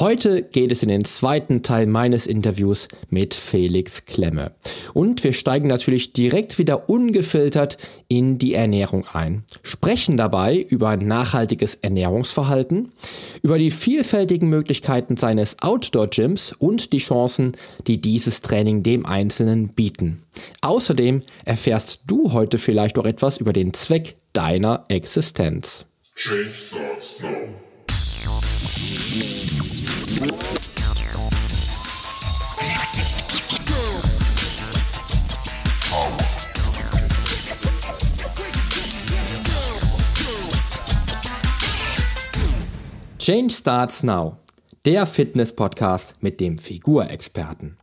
Heute geht es in den zweiten Teil meines Interviews mit Felix Klemme. Und wir steigen natürlich direkt wieder ungefiltert in die Ernährung ein. Sprechen dabei über nachhaltiges Ernährungsverhalten, über die vielfältigen Möglichkeiten seines Outdoor-Gyms und die Chancen, die dieses Training dem Einzelnen bieten. Außerdem erfährst du heute vielleicht auch etwas über den Zweck deiner Existenz. Change starts now. Change Starts Now, der Fitness-Podcast mit dem Figurexperten.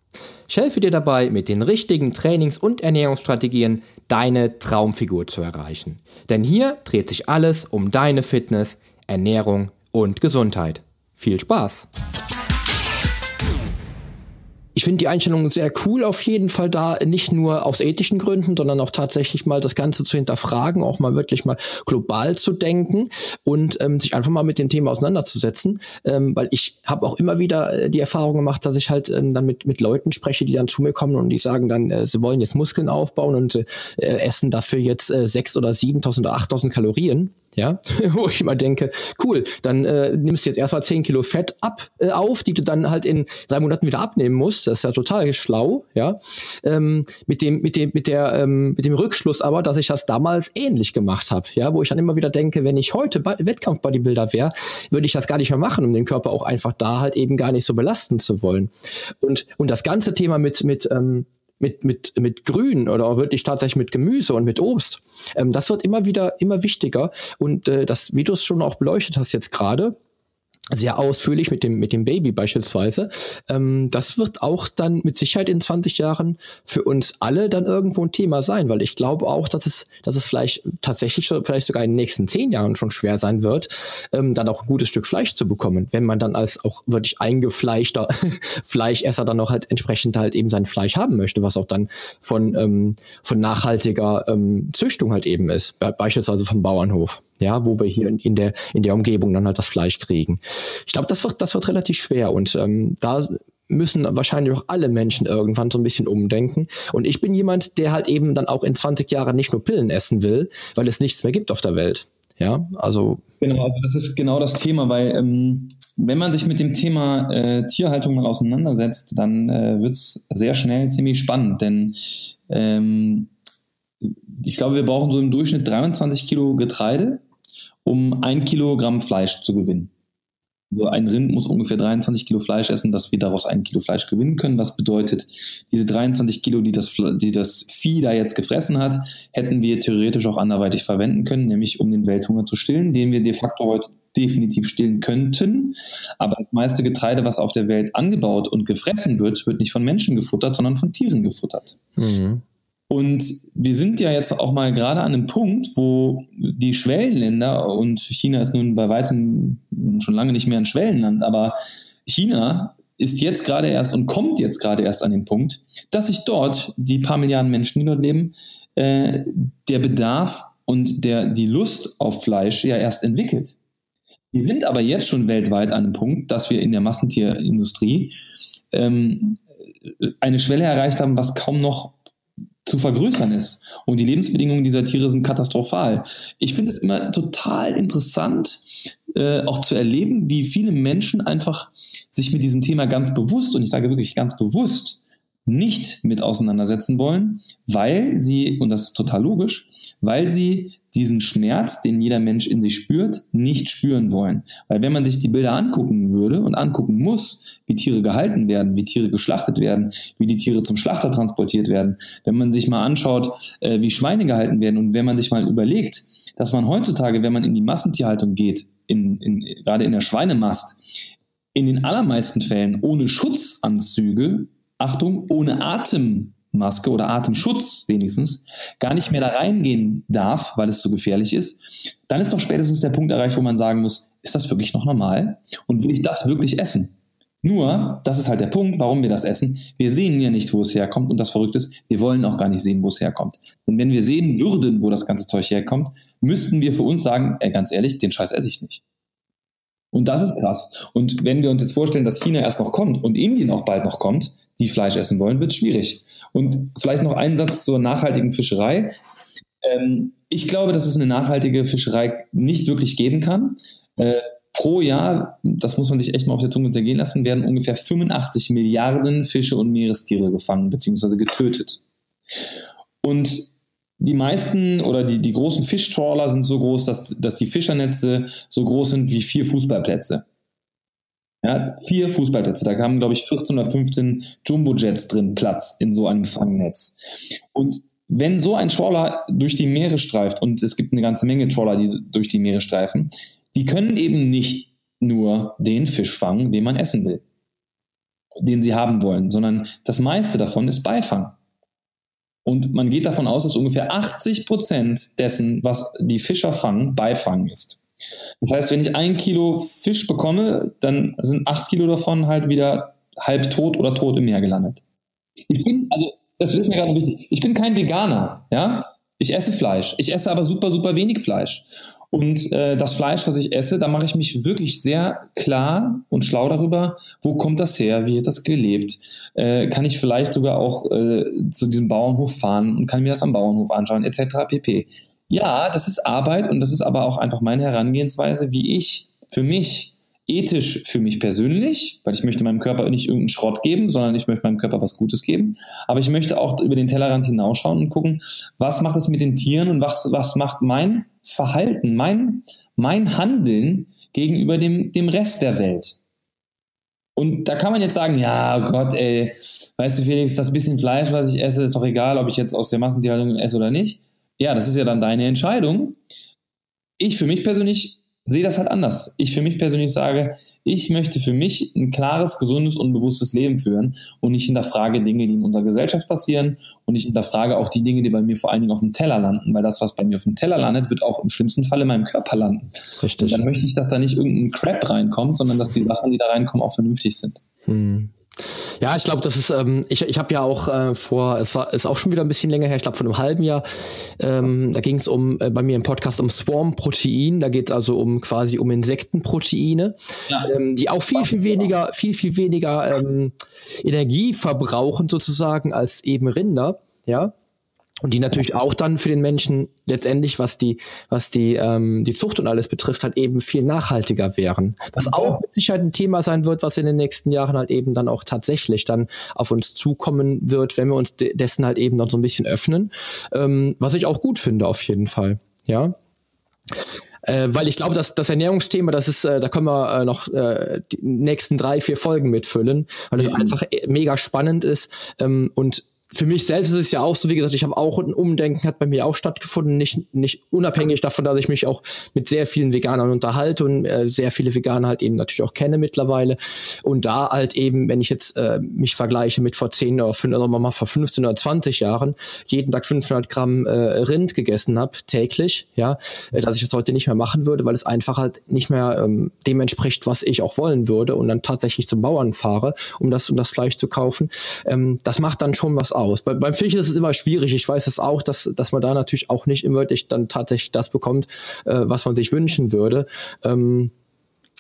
Ich helfe dir dabei, mit den richtigen Trainings- und Ernährungsstrategien deine Traumfigur zu erreichen. Denn hier dreht sich alles um deine Fitness, Ernährung und Gesundheit. Viel Spaß! Ich finde die Einstellung sehr cool auf jeden Fall da, nicht nur aus ethischen Gründen, sondern auch tatsächlich mal das Ganze zu hinterfragen, auch mal wirklich mal global zu denken und ähm, sich einfach mal mit dem Thema auseinanderzusetzen, ähm, weil ich habe auch immer wieder äh, die Erfahrung gemacht, dass ich halt ähm, dann mit, mit Leuten spreche, die dann zu mir kommen und die sagen dann, äh, sie wollen jetzt Muskeln aufbauen und äh, essen dafür jetzt äh, 6 oder 7.000 oder 8.000 Kalorien ja, wo ich mal denke, cool, dann äh, nimmst du jetzt erstmal 10 Kilo Fett ab äh, auf, die du dann halt in drei Monaten wieder abnehmen musst. Das ist ja total schlau, ja. Ähm, mit dem, mit dem, mit der, ähm, mit dem Rückschluss aber, dass ich das damals ähnlich gemacht habe, ja, wo ich dann immer wieder denke, wenn ich heute Wettkampf-Bodybuilder wäre, würde ich das gar nicht mehr machen, um den Körper auch einfach da halt eben gar nicht so belasten zu wollen. Und, und das ganze Thema mit, mit ähm, mit, mit, mit Grün oder wirklich tatsächlich mit Gemüse und mit Obst. Ähm, das wird immer wieder, immer wichtiger. Und äh, das, wie du es schon auch beleuchtet hast jetzt gerade, sehr ausführlich mit dem mit dem Baby beispielsweise. Ähm, das wird auch dann mit Sicherheit in 20 Jahren für uns alle dann irgendwo ein Thema sein, weil ich glaube auch, dass es dass es vielleicht tatsächlich vielleicht sogar in den nächsten zehn Jahren schon schwer sein wird, ähm, dann auch ein gutes Stück Fleisch zu bekommen, wenn man dann als auch wirklich eingefleischter Fleischesser dann auch halt entsprechend halt eben sein Fleisch haben möchte, was auch dann von ähm, von nachhaltiger ähm, Züchtung halt eben ist, beispielsweise vom Bauernhof ja, wo wir hier in, in, der in der Umgebung dann halt das Fleisch kriegen. Ich glaube, das wird das wird relativ schwer und ähm, da müssen wahrscheinlich auch alle Menschen irgendwann so ein bisschen umdenken. Und ich bin jemand, der halt eben dann auch in 20 Jahren nicht nur Pillen essen will, weil es nichts mehr gibt auf der Welt. Ja, also. Genau, also das ist genau das Thema, weil ähm, wenn man sich mit dem Thema äh, Tierhaltung mal auseinandersetzt, dann äh, wird es sehr schnell ziemlich spannend, denn ähm, ich glaube, wir brauchen so im Durchschnitt 23 Kilo Getreide um ein Kilogramm Fleisch zu gewinnen. Also ein Rind muss ungefähr 23 Kilo Fleisch essen, dass wir daraus ein Kilo Fleisch gewinnen können. Was bedeutet, diese 23 Kilo, die das, die das Vieh da jetzt gefressen hat, hätten wir theoretisch auch anderweitig verwenden können, nämlich um den Welthunger zu stillen, den wir de facto heute definitiv stillen könnten. Aber das meiste Getreide, was auf der Welt angebaut und gefressen wird, wird nicht von Menschen gefuttert, sondern von Tieren gefuttert. Mhm. Und wir sind ja jetzt auch mal gerade an einem Punkt, wo die Schwellenländer, und China ist nun bei weitem schon lange nicht mehr ein Schwellenland, aber China ist jetzt gerade erst und kommt jetzt gerade erst an den Punkt, dass sich dort die paar Milliarden Menschen, die dort leben, äh, der Bedarf und der, die Lust auf Fleisch ja erst entwickelt. Wir sind aber jetzt schon weltweit an einem Punkt, dass wir in der Massentierindustrie ähm, eine Schwelle erreicht haben, was kaum noch zu vergrößern ist. Und die Lebensbedingungen dieser Tiere sind katastrophal. Ich finde es immer total interessant, äh, auch zu erleben, wie viele Menschen einfach sich mit diesem Thema ganz bewusst, und ich sage wirklich ganz bewusst, nicht mit auseinandersetzen wollen, weil sie, und das ist total logisch, weil sie diesen Schmerz, den jeder Mensch in sich spürt, nicht spüren wollen. Weil wenn man sich die Bilder angucken würde und angucken muss, wie Tiere gehalten werden, wie Tiere geschlachtet werden, wie die Tiere zum Schlachter transportiert werden, wenn man sich mal anschaut, äh, wie Schweine gehalten werden und wenn man sich mal überlegt, dass man heutzutage, wenn man in die Massentierhaltung geht, in, in, gerade in der Schweinemast, in den allermeisten Fällen ohne Schutzanzüge, Achtung, ohne Atem Maske oder Atemschutz wenigstens gar nicht mehr da reingehen darf, weil es so gefährlich ist, dann ist doch spätestens der Punkt erreicht, wo man sagen muss, ist das wirklich noch normal? Und will ich das wirklich essen? Nur, das ist halt der Punkt, warum wir das essen. Wir sehen ja nicht, wo es herkommt und das Verrückte ist, wir wollen auch gar nicht sehen, wo es herkommt. Denn wenn wir sehen würden, wo das ganze Zeug herkommt, müssten wir für uns sagen, ey, ganz ehrlich, den Scheiß esse ich nicht. Und das ist krass. Und wenn wir uns jetzt vorstellen, dass China erst noch kommt und Indien auch bald noch kommt, die Fleisch essen wollen, wird schwierig. Und vielleicht noch ein Satz zur nachhaltigen Fischerei. Ähm, ich glaube, dass es eine nachhaltige Fischerei nicht wirklich geben kann. Äh, pro Jahr, das muss man sich echt mal auf der Zunge zergehen lassen, werden ungefähr 85 Milliarden Fische und Meerestiere gefangen bzw. getötet. Und die meisten oder die, die großen Fischtrawler sind so groß, dass, dass die Fischernetze so groß sind wie vier Fußballplätze. Ja, vier Fußballplätze. Da kamen, glaube ich, 14 oder 15 Jumbo-Jets drin Platz in so einem Fangnetz. Und wenn so ein Trawler durch die Meere streift, und es gibt eine ganze Menge Trawler, die durch die Meere streifen, die können eben nicht nur den Fisch fangen, den man essen will, den sie haben wollen, sondern das meiste davon ist Beifang. Und man geht davon aus, dass ungefähr 80 Prozent dessen, was die Fischer fangen, Beifang ist. Das heißt, wenn ich ein Kilo Fisch bekomme, dann sind acht Kilo davon halt wieder halb tot oder tot im Meer gelandet. Ich bin, also, das ist mir gerade wichtig. Ich bin kein Veganer, ja. Ich esse Fleisch. Ich esse aber super, super wenig Fleisch. Und äh, das Fleisch, was ich esse, da mache ich mich wirklich sehr klar und schlau darüber, wo kommt das her, wie wird das gelebt. Äh, kann ich vielleicht sogar auch äh, zu diesem Bauernhof fahren und kann mir das am Bauernhof anschauen, etc. pp. Ja, das ist Arbeit und das ist aber auch einfach meine Herangehensweise, wie ich für mich ethisch für mich persönlich, weil ich möchte meinem Körper nicht irgendeinen Schrott geben, sondern ich möchte meinem Körper was Gutes geben. Aber ich möchte auch über den Tellerrand hinausschauen und gucken, was macht es mit den Tieren und was, was macht mein Verhalten, mein, mein Handeln gegenüber dem, dem Rest der Welt. Und da kann man jetzt sagen, ja oh Gott, ey, weißt du Felix, das bisschen Fleisch, was ich esse, ist doch egal, ob ich jetzt aus der Massentierhaltung esse oder nicht. Ja, das ist ja dann deine Entscheidung. Ich für mich persönlich sehe das halt anders. Ich für mich persönlich sage, ich möchte für mich ein klares, gesundes und bewusstes Leben führen und ich hinterfrage Dinge, die in unserer Gesellschaft passieren und ich hinterfrage auch die Dinge, die bei mir vor allen Dingen auf dem Teller landen, weil das, was bei mir auf dem Teller landet, wird auch im schlimmsten Fall in meinem Körper landen. Richtig. Und dann möchte ich, dass da nicht irgendein Crap reinkommt, sondern dass die Sachen, die da reinkommen, auch vernünftig sind. Hm. Ja, ich glaube, das ist, ähm, ich, ich habe ja auch äh, vor, es war ist auch schon wieder ein bisschen länger her, ich glaube von einem halben Jahr, ähm, da ging es um äh, bei mir im Podcast um Swarm-Protein, da geht es also um quasi um Insektenproteine, ja. ähm, die auch viel, viel weniger, viel, viel weniger ähm, Energie verbrauchen sozusagen als eben Rinder, ja. Und die natürlich auch dann für den Menschen letztendlich, was die, was die, ähm, die Zucht und alles betrifft, halt eben viel nachhaltiger wären. Was auch mit Sicherheit ein Thema sein wird, was in den nächsten Jahren halt eben dann auch tatsächlich dann auf uns zukommen wird, wenn wir uns de dessen halt eben noch so ein bisschen öffnen. Ähm, was ich auch gut finde, auf jeden Fall. Ja. Äh, weil ich glaube, dass das Ernährungsthema, das ist, äh, da können wir äh, noch äh, die nächsten drei, vier Folgen mitfüllen, weil es mhm. einfach äh, mega spannend ist ähm, und für mich selbst ist es ja auch so, wie gesagt, ich habe auch ein Umdenken hat bei mir auch stattgefunden, nicht nicht unabhängig davon, dass ich mich auch mit sehr vielen Veganern unterhalte und äh, sehr viele Veganer halt eben natürlich auch kenne mittlerweile und da halt eben, wenn ich jetzt äh, mich vergleiche mit vor 10 oder 5, oder mal vor 15 oder 20 Jahren, jeden Tag 500 Gramm äh, Rind gegessen habe täglich, ja, äh, dass ich das heute nicht mehr machen würde, weil es einfach halt nicht mehr ähm, dem entspricht, was ich auch wollen würde und dann tatsächlich zum Bauern fahre, um das um das Fleisch zu kaufen. Ähm, das macht dann schon was aus. Bei, beim Fischen ist es immer schwierig. Ich weiß es auch, dass, dass man da natürlich auch nicht immer wirklich dann tatsächlich das bekommt, äh, was man sich wünschen würde. Ähm,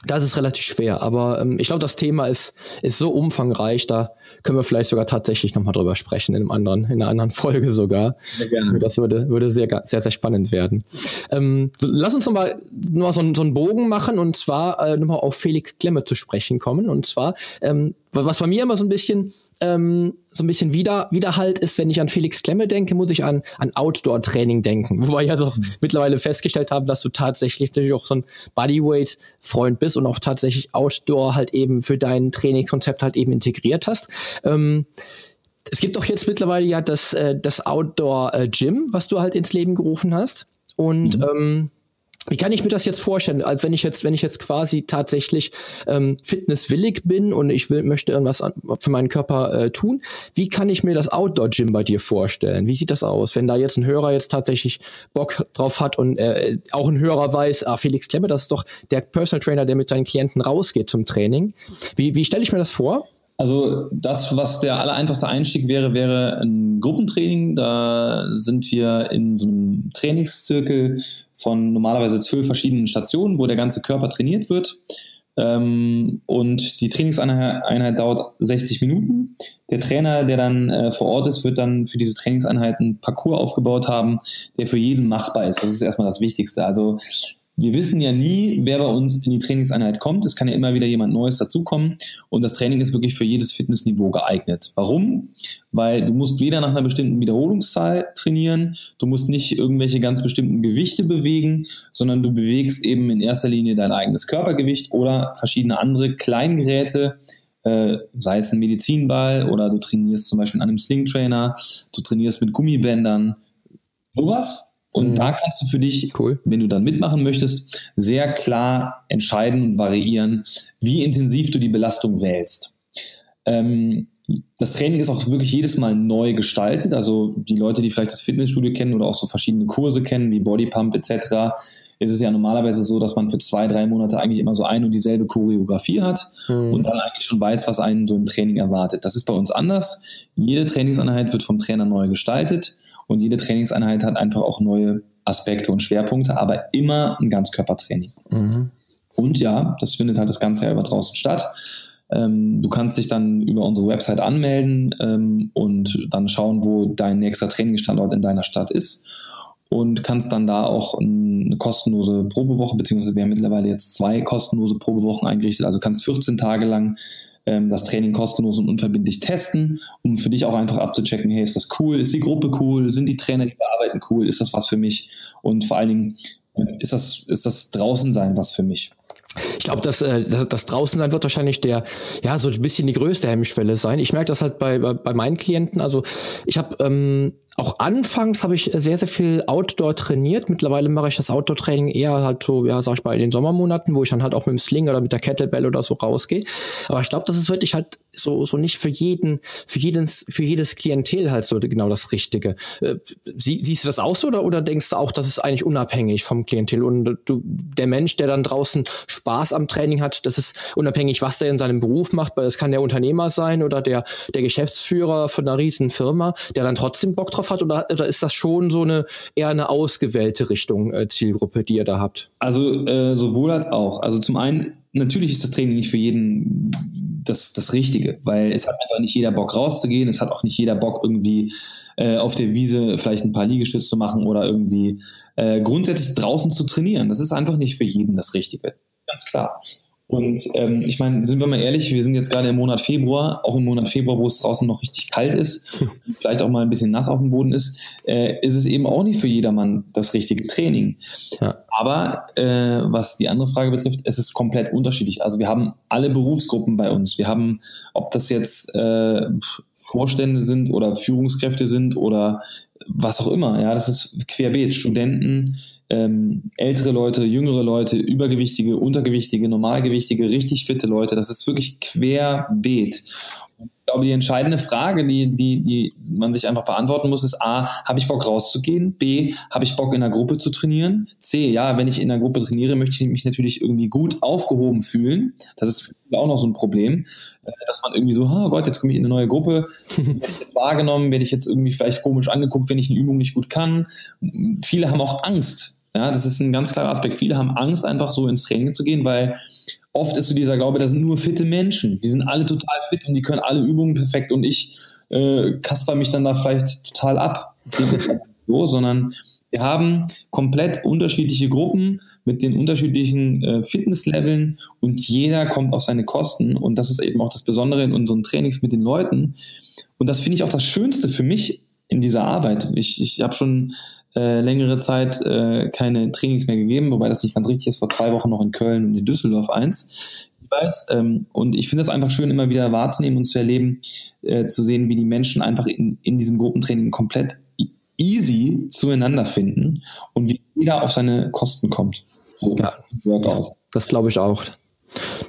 das ist relativ schwer, aber ähm, ich glaube, das Thema ist, ist so umfangreich, da können wir vielleicht sogar tatsächlich nochmal drüber sprechen in einem anderen, in einer anderen Folge sogar. Sehr gerne. Das würde, würde sehr, sehr, sehr spannend werden. Ähm, lass uns nochmal noch mal so, so einen Bogen machen und zwar äh, nochmal auf Felix Klemme zu sprechen kommen. Und zwar, ähm, was bei mir immer so ein bisschen ähm, so ein bisschen wieder Widerhalt ist, wenn ich an Felix Klemme denke, muss ich an, an Outdoor-Training denken. Wobei ich ja doch mhm. mittlerweile festgestellt habe, dass du tatsächlich natürlich auch so ein Bodyweight-Freund bist und auch tatsächlich Outdoor halt eben für dein Trainingskonzept halt eben integriert hast. Ähm, es gibt auch jetzt mittlerweile ja das, äh, das Outdoor-Gym, was du halt ins Leben gerufen hast. Und mhm. ähm, wie kann ich mir das jetzt vorstellen? Als wenn ich jetzt, wenn ich jetzt quasi tatsächlich ähm, fitnesswillig bin und ich will, möchte irgendwas an, für meinen Körper äh, tun, wie kann ich mir das Outdoor-Gym bei dir vorstellen? Wie sieht das aus, wenn da jetzt ein Hörer jetzt tatsächlich Bock drauf hat und äh, auch ein Hörer weiß, ah, Felix Klemme, das ist doch der Personal Trainer, der mit seinen Klienten rausgeht zum Training. Wie, wie stelle ich mir das vor? Also das, was der allereinfachste Einstieg wäre, wäre ein Gruppentraining. Da sind wir in so einem Trainingszirkel von normalerweise zwölf verschiedenen Stationen, wo der ganze Körper trainiert wird. Ähm, und die Trainingseinheit dauert 60 Minuten. Der Trainer, der dann äh, vor Ort ist, wird dann für diese Trainingseinheiten Parcours aufgebaut haben, der für jeden machbar ist. Das ist erstmal das Wichtigste. Also wir wissen ja nie, wer bei uns in die Trainingseinheit kommt. Es kann ja immer wieder jemand Neues dazukommen. Und das Training ist wirklich für jedes Fitnessniveau geeignet. Warum? Weil du musst weder nach einer bestimmten Wiederholungszahl trainieren, du musst nicht irgendwelche ganz bestimmten Gewichte bewegen, sondern du bewegst eben in erster Linie dein eigenes Körpergewicht oder verschiedene andere Kleingeräte, äh, sei es ein Medizinball oder du trainierst zum Beispiel an einem Slingtrainer, du trainierst mit Gummibändern. Sowas und mhm. da kannst du für dich, cool. wenn du dann mitmachen möchtest, sehr klar entscheiden und variieren, wie intensiv du die Belastung wählst. Ähm, das Training ist auch wirklich jedes Mal neu gestaltet. Also die Leute, die vielleicht das Fitnessstudio kennen oder auch so verschiedene Kurse kennen, wie Bodypump etc., ist es ja normalerweise so, dass man für zwei, drei Monate eigentlich immer so ein und dieselbe Choreografie hat mhm. und dann eigentlich schon weiß, was einen so im Training erwartet. Das ist bei uns anders. Jede Trainingseinheit wird vom Trainer neu gestaltet und jede Trainingseinheit hat einfach auch neue Aspekte und Schwerpunkte, aber immer ein Ganzkörpertraining. Mhm. Und ja, das findet halt das ganze Jahr über draußen statt. Ähm, du kannst dich dann über unsere Website anmelden ähm, und dann schauen, wo dein nächster Trainingsstandort in deiner Stadt ist und kannst dann da auch eine kostenlose Probewoche, beziehungsweise wir haben mittlerweile jetzt zwei kostenlose Probewochen eingerichtet, also kannst 14 Tage lang ähm, das Training kostenlos und unverbindlich testen, um für dich auch einfach abzuchecken, hey, ist das cool, ist die Gruppe cool, sind die Trainer, die bearbeiten cool, ist das was für mich und vor allen Dingen, ist das, ist das draußen sein was für mich? Ich glaube, dass äh, das draußen sein wird wahrscheinlich der, ja, so ein bisschen die größte Hemmschwelle sein. Ich merke das halt bei, bei, bei meinen Klienten. Also ich habe ähm, auch anfangs habe ich sehr, sehr viel Outdoor trainiert. Mittlerweile mache ich das Outdoor-Training eher halt so, ja, sag ich mal, in den Sommermonaten, wo ich dann halt auch mit dem Sling oder mit der Kettlebell oder so rausgehe. Aber ich glaube, das ist wirklich halt so, so nicht für jeden, für jedes, für jedes Klientel halt so genau das Richtige. Äh, sie, siehst du das auch so oder, oder denkst du auch, das ist eigentlich unabhängig vom Klientel und du, der Mensch, der dann draußen Spaß am Training hat, das ist unabhängig, was der in seinem Beruf macht, weil es kann der Unternehmer sein oder der, der Geschäftsführer von einer riesen Firma, der dann trotzdem Bock drauf hat oder, oder ist das schon so eine eher eine ausgewählte Richtung äh, Zielgruppe, die ihr da habt? Also äh, sowohl als auch. Also zum einen natürlich ist das Training nicht für jeden das, das Richtige, weil es hat einfach nicht jeder Bock rauszugehen, es hat auch nicht jeder Bock irgendwie äh, auf der Wiese vielleicht ein paar Liegestütze zu machen oder irgendwie äh, grundsätzlich draußen zu trainieren. Das ist einfach nicht für jeden das Richtige. Ganz klar. Und ähm, ich meine, sind wir mal ehrlich, wir sind jetzt gerade im Monat Februar, auch im Monat Februar, wo es draußen noch richtig kalt ist, vielleicht auch mal ein bisschen nass auf dem Boden ist, äh, ist es eben auch nicht für jedermann das richtige Training. Ja. Aber äh, was die andere Frage betrifft, es ist komplett unterschiedlich. Also wir haben alle Berufsgruppen bei uns. Wir haben, ob das jetzt äh, Vorstände sind oder Führungskräfte sind oder was auch immer, ja, das ist querbeet, Studenten, ähm, ältere Leute, jüngere Leute, übergewichtige, untergewichtige, normalgewichtige, richtig fitte Leute. Das ist wirklich querbeet. Ich glaube, die entscheidende Frage, die, die, die man sich einfach beantworten muss, ist A, habe ich Bock rauszugehen? B, habe ich Bock in einer Gruppe zu trainieren? C, ja, wenn ich in einer Gruppe trainiere, möchte ich mich natürlich irgendwie gut aufgehoben fühlen. Das ist auch noch so ein Problem, äh, dass man irgendwie so, oh Gott, jetzt komme ich in eine neue Gruppe, werde ich jetzt wahrgenommen, werde ich jetzt irgendwie vielleicht komisch angeguckt, wenn ich eine Übung nicht gut kann. Viele haben auch Angst. Ja, das ist ein ganz klarer Aspekt. Viele haben Angst, einfach so ins Training zu gehen, weil oft ist so dieser Glaube, das sind nur fitte Menschen. Die sind alle total fit und die können alle Übungen perfekt und ich äh, kasper mich dann da vielleicht total ab. so, sondern wir haben komplett unterschiedliche Gruppen mit den unterschiedlichen äh, Fitnessleveln und jeder kommt auf seine Kosten und das ist eben auch das Besondere in unseren Trainings mit den Leuten. Und das finde ich auch das Schönste für mich in dieser Arbeit. Ich, ich habe schon äh, längere Zeit äh, keine Trainings mehr gegeben, wobei das nicht ganz richtig ist, vor zwei Wochen noch in Köln und in Düsseldorf eins. Ich weiß, ähm, und ich finde es einfach schön, immer wieder wahrzunehmen und zu erleben, äh, zu sehen, wie die Menschen einfach in, in diesem Gruppentraining komplett easy zueinander finden und wie jeder auf seine Kosten kommt. So, ja, das, das glaube ich auch.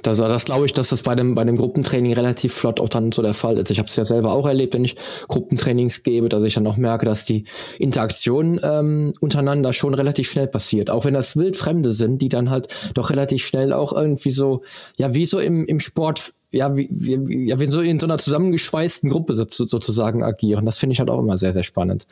Das, das glaube ich, dass das bei dem, bei dem Gruppentraining relativ flott auch dann so der Fall ist. Ich habe es ja selber auch erlebt, wenn ich Gruppentrainings gebe, dass ich dann auch merke, dass die Interaktion ähm, untereinander schon relativ schnell passiert. Auch wenn das Wildfremde sind, die dann halt doch relativ schnell auch irgendwie so, ja, wie so im, im Sport ja, wie, wie, ja, wir so in so einer zusammengeschweißten Gruppe so, sozusagen agieren. Das finde ich halt auch immer sehr, sehr spannend.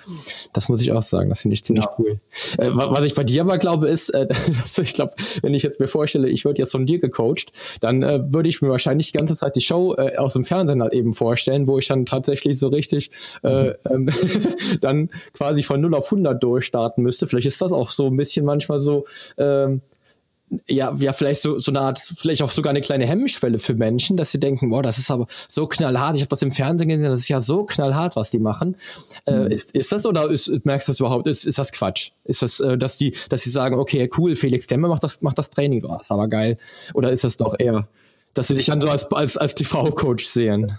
Das muss ich auch sagen. Das finde ich ziemlich ja. cool. Äh, was ich bei dir aber glaube, ist, äh, ich glaube, wenn ich jetzt mir vorstelle, ich würde jetzt von dir gecoacht, dann äh, würde ich mir wahrscheinlich die ganze Zeit die Show äh, aus dem Fernsehen halt eben vorstellen, wo ich dann tatsächlich so richtig äh, mhm. ähm, dann quasi von 0 auf 100 durchstarten müsste. Vielleicht ist das auch so ein bisschen manchmal so, ähm, ja, ja, vielleicht so, so eine Art, vielleicht auch sogar eine kleine Hemmschwelle für Menschen, dass sie denken, boah, das ist aber so knallhart. Ich habe das im Fernsehen gesehen, das ist ja so knallhart, was die machen. Äh, mhm. Äh, ist, ist das oder ist, merkst du das überhaupt? Ist, ist das Quatsch? Ist das, äh, dass die, dass sie sagen, okay, cool, Felix Demme macht das, macht das Training, oh, ist aber geil. Oder ist das doch eher, dass sie dich dann so als, als, als TV-Coach sehen?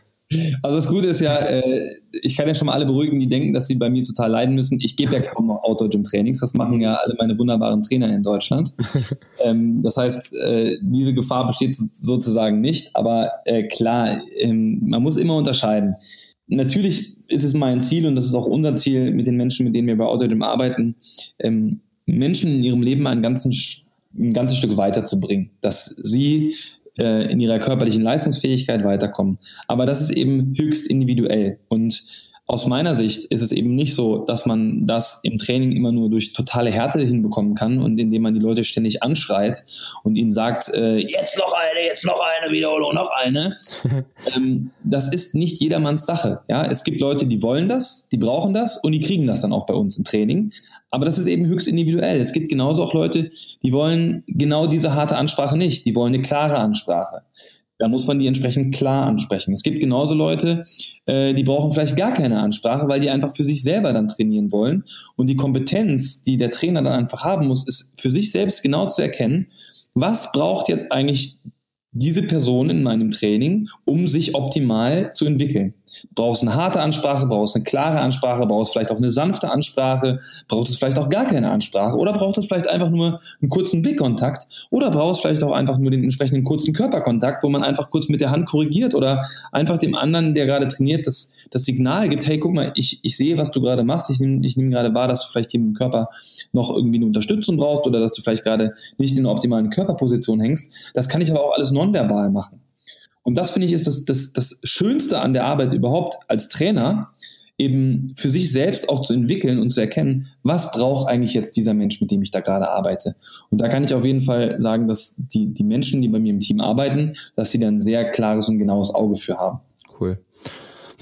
Also das Gute ist ja, äh, ich kann ja schon mal alle beruhigen, die denken, dass sie bei mir total leiden müssen. Ich gebe ja kaum noch Outdoor-Gym-Trainings. Das machen ja alle meine wunderbaren Trainer in Deutschland. ähm, das heißt, äh, diese Gefahr besteht sozusagen nicht. Aber äh, klar, ähm, man muss immer unterscheiden. Natürlich ist es mein Ziel und das ist auch unser Ziel mit den Menschen, mit denen wir bei Outdoor-Gym arbeiten, ähm, Menschen in ihrem Leben ein, ganzen, ein ganzes Stück weiterzubringen. Dass sie äh, in ihrer körperlichen Leistungsfähigkeit weiterkommen. Aber das ist eben höchst individuell. Und aus meiner Sicht ist es eben nicht so, dass man das im Training immer nur durch totale Härte hinbekommen kann und indem man die Leute ständig anschreit und ihnen sagt, äh, jetzt noch eine, jetzt noch eine Wiederholung, noch eine. ähm, das ist nicht jedermanns Sache. Ja, es gibt Leute, die wollen das, die brauchen das und die kriegen das dann auch bei uns im Training. Aber das ist eben höchst individuell. Es gibt genauso auch Leute, die wollen genau diese harte Ansprache nicht. Die wollen eine klare Ansprache. Da muss man die entsprechend klar ansprechen. Es gibt genauso Leute, äh, die brauchen vielleicht gar keine Ansprache, weil die einfach für sich selber dann trainieren wollen. Und die Kompetenz, die der Trainer dann einfach haben muss, ist für sich selbst genau zu erkennen, was braucht jetzt eigentlich diese Person in meinem Training, um sich optimal zu entwickeln. Brauchst eine harte Ansprache, brauchst eine klare Ansprache, brauchst vielleicht auch eine sanfte Ansprache, brauchst es vielleicht auch gar keine Ansprache oder braucht es vielleicht einfach nur einen kurzen Blickkontakt oder brauchst vielleicht auch einfach nur den entsprechenden kurzen Körperkontakt, wo man einfach kurz mit der Hand korrigiert oder einfach dem anderen, der gerade trainiert, das, das Signal gibt, hey, guck mal, ich, ich sehe, was du gerade machst, ich nehme ich nehm gerade wahr, dass du vielleicht hier im Körper noch irgendwie eine Unterstützung brauchst oder dass du vielleicht gerade nicht in der optimalen Körperposition hängst. Das kann ich aber auch alles nonverbal machen. Und das finde ich ist das, das, das Schönste an der Arbeit überhaupt als Trainer, eben für sich selbst auch zu entwickeln und zu erkennen, was braucht eigentlich jetzt dieser Mensch, mit dem ich da gerade arbeite. Und da kann ich auf jeden Fall sagen, dass die, die Menschen, die bei mir im Team arbeiten, dass sie da ein sehr klares und genaues Auge für haben. Cool.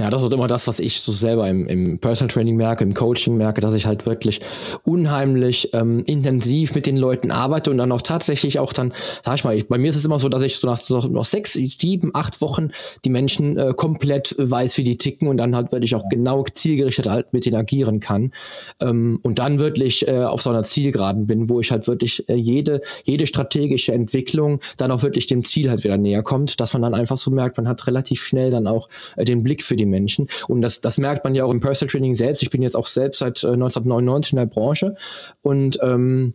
Ja, das ist immer das, was ich so selber im, im Personal Training merke, im Coaching merke, dass ich halt wirklich unheimlich ähm, intensiv mit den Leuten arbeite und dann auch tatsächlich auch dann, sag ich mal, ich, bei mir ist es immer so, dass ich so nach so noch sechs, sieben, acht Wochen die Menschen äh, komplett weiß, wie die ticken und dann halt wirklich auch genau zielgerichtet halt mit denen agieren kann. Ähm, und dann wirklich äh, auf so einer Zielgeraden bin, wo ich halt wirklich äh, jede, jede strategische Entwicklung dann auch wirklich dem Ziel halt wieder näher kommt, dass man dann einfach so merkt, man hat relativ schnell dann auch äh, den Blick für die die Menschen. Und das, das merkt man ja auch im Personal Training selbst. Ich bin jetzt auch selbst seit äh, 1999 in der Branche und ähm,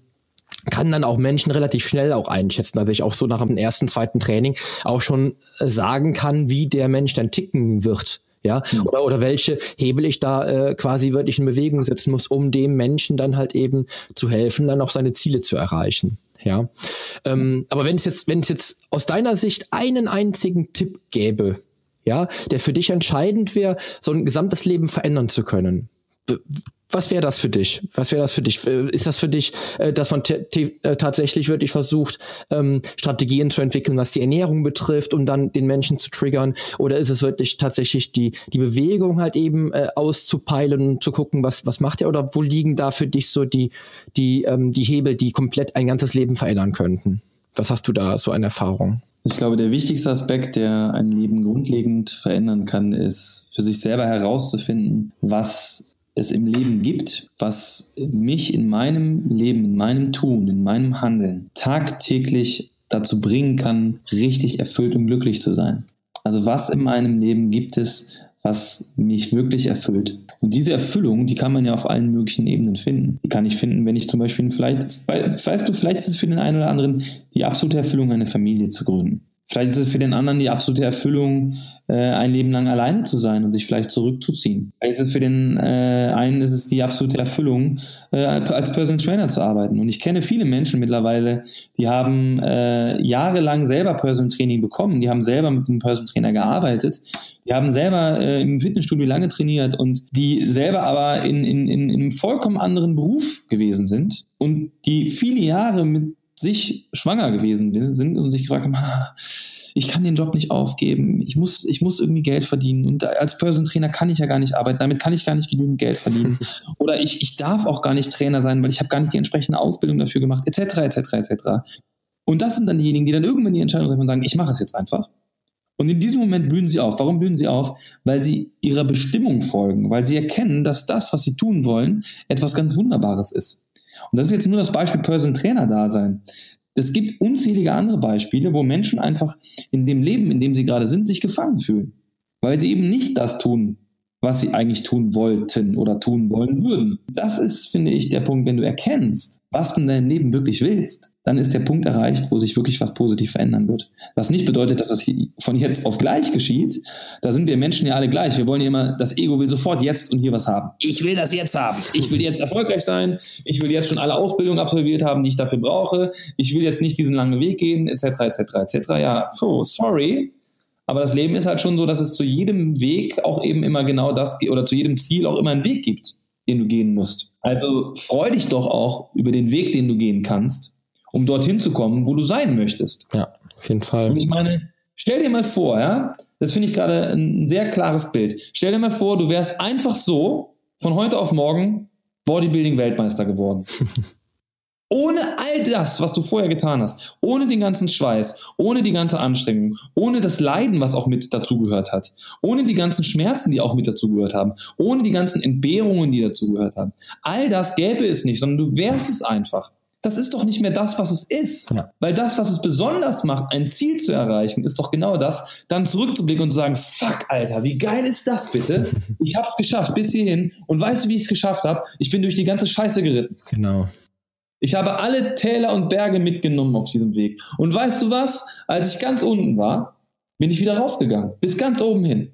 kann dann auch Menschen relativ schnell auch einschätzen, dass ich auch so nach dem ersten, zweiten Training auch schon äh, sagen kann, wie der Mensch dann ticken wird. Ja, mhm. oder, oder welche Hebel ich da äh, quasi wirklich in Bewegung setzen muss, um dem Menschen dann halt eben zu helfen, dann auch seine Ziele zu erreichen. Ja, ähm, aber wenn es jetzt, wenn es jetzt aus deiner Sicht einen einzigen Tipp gäbe, ja, der für dich entscheidend wäre, so ein gesamtes Leben verändern zu können. Was wäre das für dich? Was wäre das für dich? Äh, ist das für dich, äh, dass man äh, tatsächlich wirklich versucht, ähm, Strategien zu entwickeln, was die Ernährung betrifft, um dann den Menschen zu triggern? Oder ist es wirklich tatsächlich die, die Bewegung halt eben auszupeilen und zu gucken, was, was macht er? Oder wo liegen da für dich so die, die, ähm, die Hebel, die komplett ein ganzes Leben verändern könnten? Was hast du da so eine Erfahrung? Ich glaube, der wichtigste Aspekt, der ein Leben grundlegend verändern kann, ist für sich selber herauszufinden, was es im Leben gibt, was mich in meinem Leben, in meinem Tun, in meinem Handeln tagtäglich dazu bringen kann, richtig erfüllt und glücklich zu sein. Also was in meinem Leben gibt es, was mich wirklich erfüllt. Und diese Erfüllung, die kann man ja auf allen möglichen Ebenen finden. Die kann ich finden, wenn ich zum Beispiel vielleicht, weißt du, vielleicht ist es für den einen oder anderen die absolute Erfüllung, eine Familie zu gründen. Vielleicht ist es für den anderen die absolute Erfüllung, ein Leben lang alleine zu sein und sich vielleicht zurückzuziehen. Ist für den äh, einen ist es die absolute Erfüllung, äh, als Personal Trainer zu arbeiten. Und ich kenne viele Menschen mittlerweile, die haben äh, jahrelang selber Personal Training bekommen, die haben selber mit dem Personal Trainer gearbeitet, die haben selber äh, im Fitnessstudio lange trainiert und die selber aber in, in, in, in einem vollkommen anderen Beruf gewesen sind und die viele Jahre mit sich schwanger gewesen sind und sich gefragt haben, ah, ich kann den Job nicht aufgeben, ich muss, ich muss irgendwie Geld verdienen und als Person Trainer kann ich ja gar nicht arbeiten, damit kann ich gar nicht genügend Geld verdienen oder ich, ich darf auch gar nicht Trainer sein, weil ich habe gar nicht die entsprechende Ausbildung dafür gemacht, etc., etc., etc. Und das sind dann diejenigen, die dann irgendwann die Entscheidung treffen und sagen, ich mache es jetzt einfach. Und in diesem Moment blühen sie auf. Warum blühen sie auf? Weil sie ihrer Bestimmung folgen, weil sie erkennen, dass das, was sie tun wollen, etwas ganz Wunderbares ist. Und das ist jetzt nur das Beispiel Person Trainer Dasein. Es gibt unzählige andere Beispiele, wo Menschen einfach in dem Leben, in dem sie gerade sind, sich gefangen fühlen. Weil sie eben nicht das tun, was sie eigentlich tun wollten oder tun wollen würden. Das ist, finde ich, der Punkt, wenn du erkennst, was du in deinem Leben wirklich willst, dann ist der Punkt erreicht, wo sich wirklich was positiv verändern wird. Was nicht bedeutet, dass das von jetzt auf gleich geschieht. Da sind wir Menschen ja alle gleich. Wir wollen ja immer, das Ego will sofort jetzt und hier was haben. Ich will das jetzt haben. Ich will jetzt erfolgreich sein. Ich will jetzt schon alle Ausbildungen absolviert haben, die ich dafür brauche. Ich will jetzt nicht diesen langen Weg gehen, etc., etc., etc. Ja, so, sorry. Aber das Leben ist halt schon so, dass es zu jedem Weg auch eben immer genau das oder zu jedem Ziel auch immer einen Weg gibt, den du gehen musst. Also freu dich doch auch über den Weg, den du gehen kannst, um dorthin zu kommen, wo du sein möchtest. Ja, auf jeden Fall. Und ich meine, stell dir mal vor, ja, das finde ich gerade ein sehr klares Bild. Stell dir mal vor, du wärst einfach so von heute auf morgen Bodybuilding-Weltmeister geworden. Ohne all das, was du vorher getan hast, ohne den ganzen Schweiß, ohne die ganze Anstrengung, ohne das Leiden, was auch mit dazugehört hat, ohne die ganzen Schmerzen, die auch mit dazugehört haben, ohne die ganzen Entbehrungen, die dazugehört haben. All das gäbe es nicht, sondern du wärst es einfach. Das ist doch nicht mehr das, was es ist. Ja. Weil das, was es besonders macht, ein Ziel zu erreichen, ist doch genau das, dann zurückzublicken und zu sagen, fuck, Alter, wie geil ist das bitte? Ich hab's geschafft bis hierhin und weißt du, wie ich es geschafft habe? Ich bin durch die ganze Scheiße geritten. Genau. Ich habe alle Täler und Berge mitgenommen auf diesem Weg. Und weißt du was? Als ich ganz unten war, bin ich wieder raufgegangen. Bis ganz oben hin.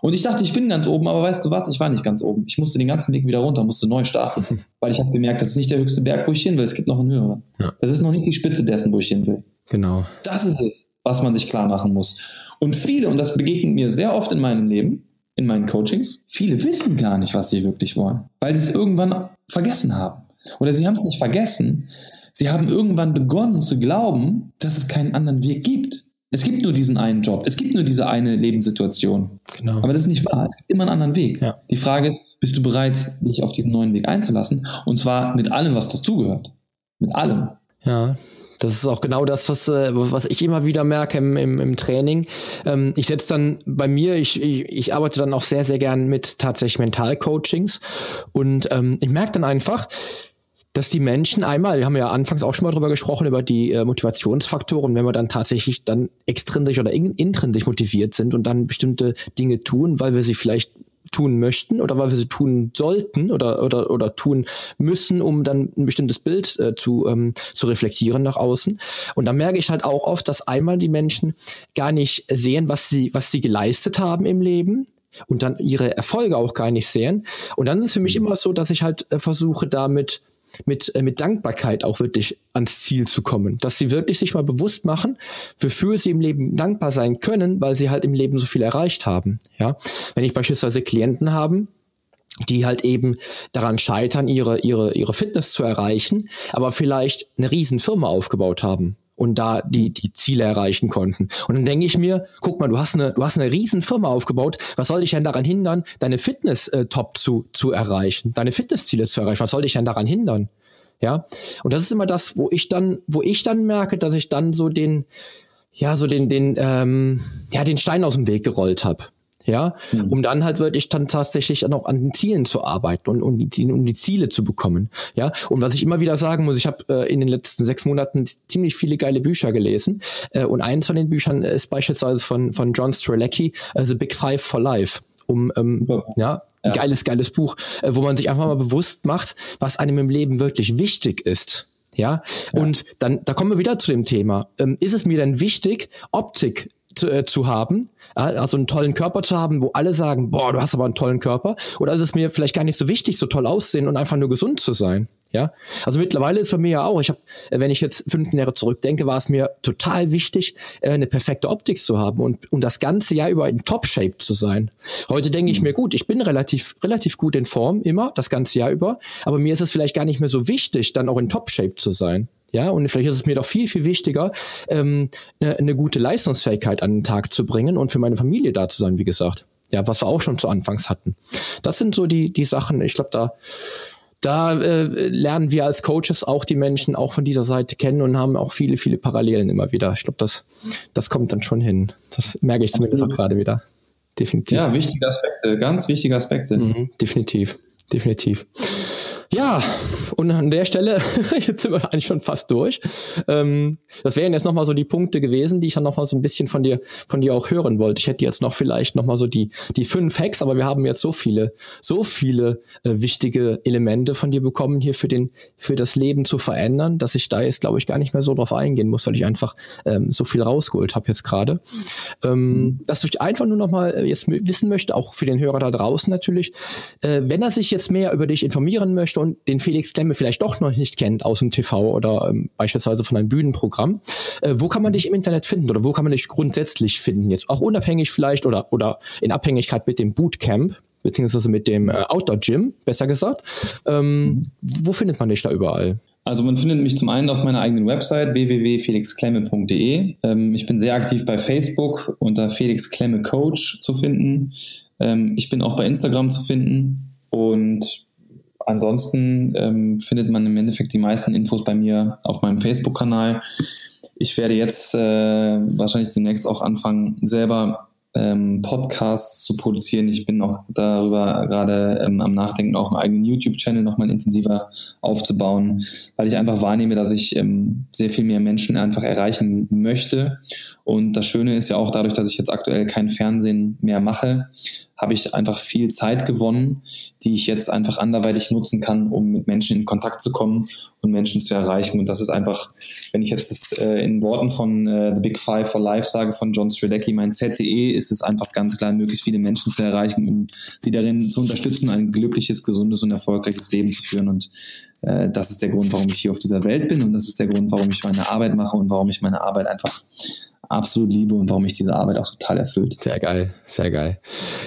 Und ich dachte, ich bin ganz oben, aber weißt du was? Ich war nicht ganz oben. Ich musste den ganzen Weg wieder runter, musste neu starten. weil ich habe gemerkt, das ist nicht der höchste Berg, wo ich hin will. Es gibt noch einen höheren. Ja. Das ist noch nicht die Spitze dessen, wo ich hin will. Genau. Das ist es, was man sich klar machen muss. Und viele, und das begegnet mir sehr oft in meinem Leben, in meinen Coachings, viele wissen gar nicht, was sie wirklich wollen, weil sie es irgendwann vergessen haben. Oder sie haben es nicht vergessen. Sie haben irgendwann begonnen zu glauben, dass es keinen anderen Weg gibt. Es gibt nur diesen einen Job. Es gibt nur diese eine Lebenssituation. Genau. Aber das ist nicht wahr. Es gibt immer einen anderen Weg. Ja. Die Frage ist, bist du bereit, dich auf diesen neuen Weg einzulassen? Und zwar mit allem, was dazugehört. Mit allem. Ja, das ist auch genau das, was, äh, was ich immer wieder merke im, im, im Training. Ähm, ich setze dann bei mir, ich, ich, ich arbeite dann auch sehr, sehr gern mit tatsächlich Mentalcoachings. Und ähm, ich merke dann einfach, dass die Menschen einmal, wir haben ja anfangs auch schon mal drüber gesprochen, über die äh, Motivationsfaktoren, wenn wir dann tatsächlich dann extrinsisch oder in, intrinsisch motiviert sind und dann bestimmte Dinge tun, weil wir sie vielleicht tun möchten oder weil wir sie tun sollten oder, oder, oder tun müssen, um dann ein bestimmtes Bild äh, zu, ähm, zu reflektieren nach außen. Und da merke ich halt auch oft, dass einmal die Menschen gar nicht sehen, was sie, was sie geleistet haben im Leben, und dann ihre Erfolge auch gar nicht sehen. Und dann ist für mich immer so, dass ich halt äh, versuche, damit mit, äh, mit Dankbarkeit auch wirklich ans Ziel zu kommen. Dass sie wirklich sich mal bewusst machen, wofür sie im Leben dankbar sein können, weil sie halt im Leben so viel erreicht haben. Ja, wenn ich beispielsweise Klienten haben, die halt eben daran scheitern, ihre, ihre, ihre Fitness zu erreichen, aber vielleicht eine riesen Firma aufgebaut haben und da die, die Ziele erreichen konnten. Und dann denke ich mir, guck mal, du hast eine, du hast eine riesen Firma aufgebaut. Was soll dich denn daran hindern, deine Fitness äh, top zu, zu erreichen, deine Fitnessziele zu erreichen? Was soll dich denn daran hindern? Ja. Und das ist immer das, wo ich dann, wo ich dann merke, dass ich dann so den, ja, so den, den, ähm, ja, den Stein aus dem Weg gerollt habe ja, mhm. um dann halt wirklich dann tatsächlich noch an den Zielen zu arbeiten und um die, um die Ziele zu bekommen, ja. Und was ich immer wieder sagen muss, ich habe äh, in den letzten sechs Monaten ziemlich viele geile Bücher gelesen äh, und eins von den Büchern ist beispielsweise von von John Strelecki, äh, The Big Five for Life um ähm, ja, ja, geiles, geiles Buch, äh, wo man sich einfach mal bewusst macht, was einem im Leben wirklich wichtig ist. Ja? ja, und dann, da kommen wir wieder zu dem Thema. Ähm, ist es mir denn wichtig, Optik zu, äh, zu haben, also einen tollen Körper zu haben, wo alle sagen, boah, du hast aber einen tollen Körper, oder ist es mir vielleicht gar nicht so wichtig, so toll aussehen und einfach nur gesund zu sein? Ja, also mittlerweile ist bei mir ja auch, ich habe, äh, wenn ich jetzt 15 Jahre zurückdenke, war es mir total wichtig, äh, eine perfekte Optik zu haben und, und das ganze Jahr über in Top-Shape zu sein. Heute denke ich mhm. mir, gut, ich bin relativ, relativ gut in Form, immer, das ganze Jahr über, aber mir ist es vielleicht gar nicht mehr so wichtig, dann auch in Top-Shape zu sein. Ja, und vielleicht ist es mir doch viel, viel wichtiger, ähm, eine, eine gute Leistungsfähigkeit an den Tag zu bringen und für meine Familie da zu sein, wie gesagt. Ja, was wir auch schon zu Anfangs hatten. Das sind so die, die Sachen, ich glaube, da, da äh, lernen wir als Coaches auch die Menschen auch von dieser Seite kennen und haben auch viele, viele Parallelen immer wieder. Ich glaube, das, das kommt dann schon hin. Das merke ich zumindest auch gerade wieder. Definitiv. Ja, wichtige Aspekte, ganz wichtige Aspekte. Mhm, definitiv, definitiv. Ja, und an der Stelle, jetzt sind wir eigentlich schon fast durch. Ähm, das wären jetzt nochmal so die Punkte gewesen, die ich dann nochmal so ein bisschen von dir, von dir auch hören wollte. Ich hätte jetzt noch vielleicht nochmal so die, die fünf Hacks, aber wir haben jetzt so viele, so viele äh, wichtige Elemente von dir bekommen, hier für den, für das Leben zu verändern, dass ich da jetzt, glaube ich, gar nicht mehr so drauf eingehen muss, weil ich einfach ähm, so viel rausgeholt habe jetzt gerade. Ähm, dass ich einfach nur nochmal äh, jetzt wissen möchte, auch für den Hörer da draußen natürlich, äh, wenn er sich jetzt mehr über dich informieren möchte und den Felix Klemme vielleicht doch noch nicht kennt aus dem TV oder ähm, beispielsweise von einem Bühnenprogramm, äh, wo kann man dich im Internet finden oder wo kann man dich grundsätzlich finden? Jetzt auch unabhängig vielleicht oder, oder in Abhängigkeit mit dem Bootcamp beziehungsweise mit dem äh, Outdoor Gym, besser gesagt. Ähm, wo findet man dich da überall? Also man findet mich zum einen auf meiner eigenen Website www.felixklemme.de. Ähm, ich bin sehr aktiv bei Facebook unter Felix Klemme Coach zu finden. Ähm, ich bin auch bei Instagram zu finden und ansonsten ähm, findet man im Endeffekt die meisten Infos bei mir auf meinem Facebook-Kanal. Ich werde jetzt äh, wahrscheinlich demnächst auch anfangen, selber ähm, Podcasts zu produzieren. Ich bin auch darüber gerade ähm, am Nachdenken, auch einen eigenen YouTube-Channel nochmal intensiver aufzubauen, weil ich einfach wahrnehme, dass ich ähm, sehr viel mehr Menschen einfach erreichen möchte. Und das Schöne ist ja auch dadurch, dass ich jetzt aktuell kein Fernsehen mehr mache, habe ich einfach viel Zeit gewonnen, die ich jetzt einfach anderweitig nutzen kann, um mit Menschen in Kontakt zu kommen und Menschen zu erreichen. Und das ist einfach, wenn ich jetzt das, äh, in Worten von äh, The Big Five for Life sage, von John Stradecki, mein ZDE, ist es einfach ganz klar, möglichst viele Menschen zu erreichen, um sie darin zu unterstützen, ein glückliches, gesundes und erfolgreiches Leben zu führen. Und äh, das ist der Grund, warum ich hier auf dieser Welt bin und das ist der Grund, warum ich meine Arbeit mache und warum ich meine Arbeit einfach absolut liebe und warum mich diese Arbeit auch total erfüllt. Sehr geil, sehr geil.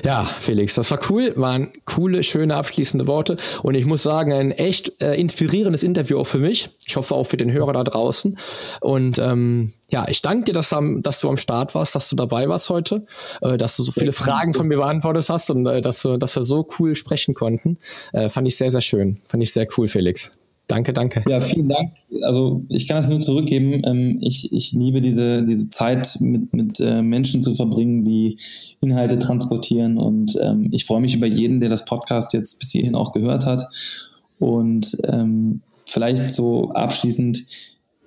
Ja, Felix, das war cool, waren coole, schöne abschließende Worte und ich muss sagen, ein echt äh, inspirierendes Interview auch für mich. Ich hoffe auch für den Hörer da draußen. Und ähm, ja, ich danke dir, dass, dass, du am Start warst, dass du dabei warst heute, äh, dass du so viele Fragen von mir beantwortet hast und äh, dass, dass wir so cool sprechen konnten. Äh, fand ich sehr, sehr schön. Fand ich sehr cool, Felix. Danke, danke. Ja, vielen Dank. Also ich kann das nur zurückgeben. Ähm, ich, ich liebe diese, diese Zeit mit, mit äh, Menschen zu verbringen, die Inhalte transportieren. Und ähm, ich freue mich über jeden, der das Podcast jetzt bis hierhin auch gehört hat. Und ähm, vielleicht so abschließend,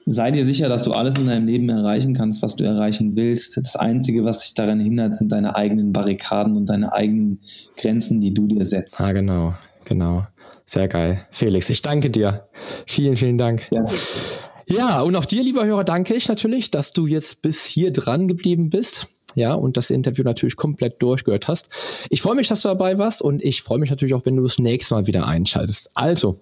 sei dir sicher, dass du alles in deinem Leben erreichen kannst, was du erreichen willst. Das Einzige, was dich daran hindert, sind deine eigenen Barrikaden und deine eigenen Grenzen, die du dir setzt. Ah, genau, genau. Sehr geil. Felix, ich danke dir. Vielen, vielen Dank. Ja. Ja, und auch dir, lieber Hörer, danke ich natürlich, dass du jetzt bis hier dran geblieben bist. Ja, und das Interview natürlich komplett durchgehört hast. Ich freue mich, dass du dabei warst und ich freue mich natürlich auch, wenn du das nächste Mal wieder einschaltest. Also,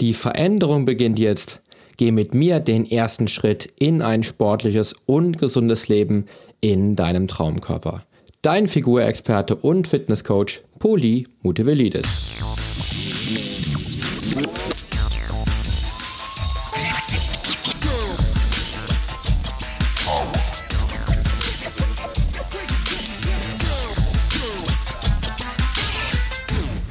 die Veränderung beginnt jetzt. Geh mit mir den ersten Schritt in ein sportliches und gesundes Leben in deinem Traumkörper. Dein Figurexperte und Fitnesscoach Poli Mutevelidis.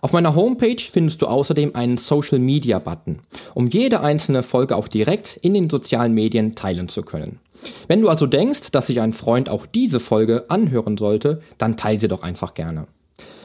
Auf meiner Homepage findest du außerdem einen Social Media Button, um jede einzelne Folge auch direkt in den sozialen Medien teilen zu können. Wenn du also denkst, dass sich ein Freund auch diese Folge anhören sollte, dann teile sie doch einfach gerne.